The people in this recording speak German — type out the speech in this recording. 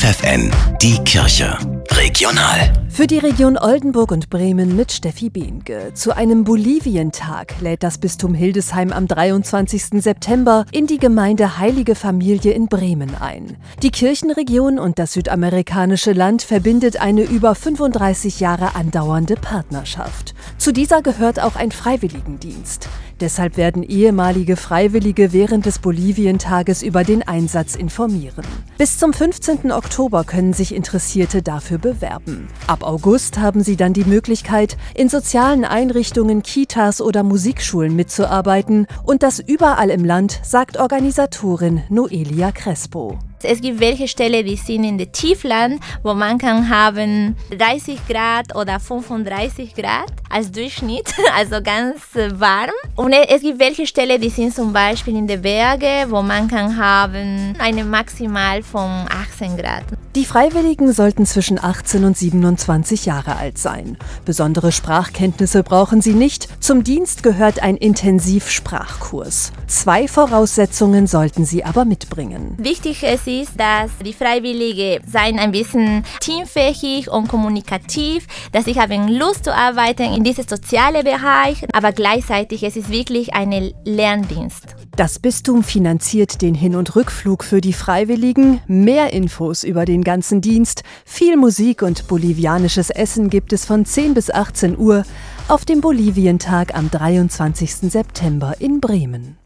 FFN, die Kirche. Regional. Für die Region Oldenburg und Bremen mit Steffi Behnke. Zu einem Bolivientag lädt das Bistum Hildesheim am 23. September in die Gemeinde Heilige Familie in Bremen ein. Die Kirchenregion und das südamerikanische Land verbindet eine über 35 Jahre andauernde Partnerschaft. Zu dieser gehört auch ein Freiwilligendienst. Deshalb werden ehemalige Freiwillige während des Bolivientages über den Einsatz informieren. Bis zum 15. Oktober können sich Interessierte dafür bewerben. Ab August haben sie dann die Möglichkeit, in sozialen Einrichtungen, Kitas oder Musikschulen mitzuarbeiten und das überall im Land, sagt Organisatorin Noelia Crespo. Es gibt welche Stellen, die sind in der Tiefland, wo man kann haben 30 Grad oder 35 Grad als Durchschnitt, also ganz warm. Und es gibt welche Stellen, die sind zum Beispiel in den Bergen, wo man kann haben eine maximal von 18 Grad. Die Freiwilligen sollten zwischen 18 und 27 Jahre alt sein. Besondere Sprachkenntnisse brauchen sie nicht. Zum Dienst gehört ein Intensivsprachkurs. Zwei Voraussetzungen sollten sie aber mitbringen. Wichtig ist dass die Freiwilligen seien ein bisschen teamfähig und kommunikativ, dass sie haben Lust zu arbeiten in diesem sozialen Bereich, aber gleichzeitig es ist wirklich ein Lerndienst. Das Bistum finanziert den Hin- und Rückflug für die Freiwilligen. Mehr Infos über den ganzen Dienst, viel Musik und bolivianisches Essen gibt es von 10 bis 18 Uhr auf dem Bolivientag am 23. September in Bremen.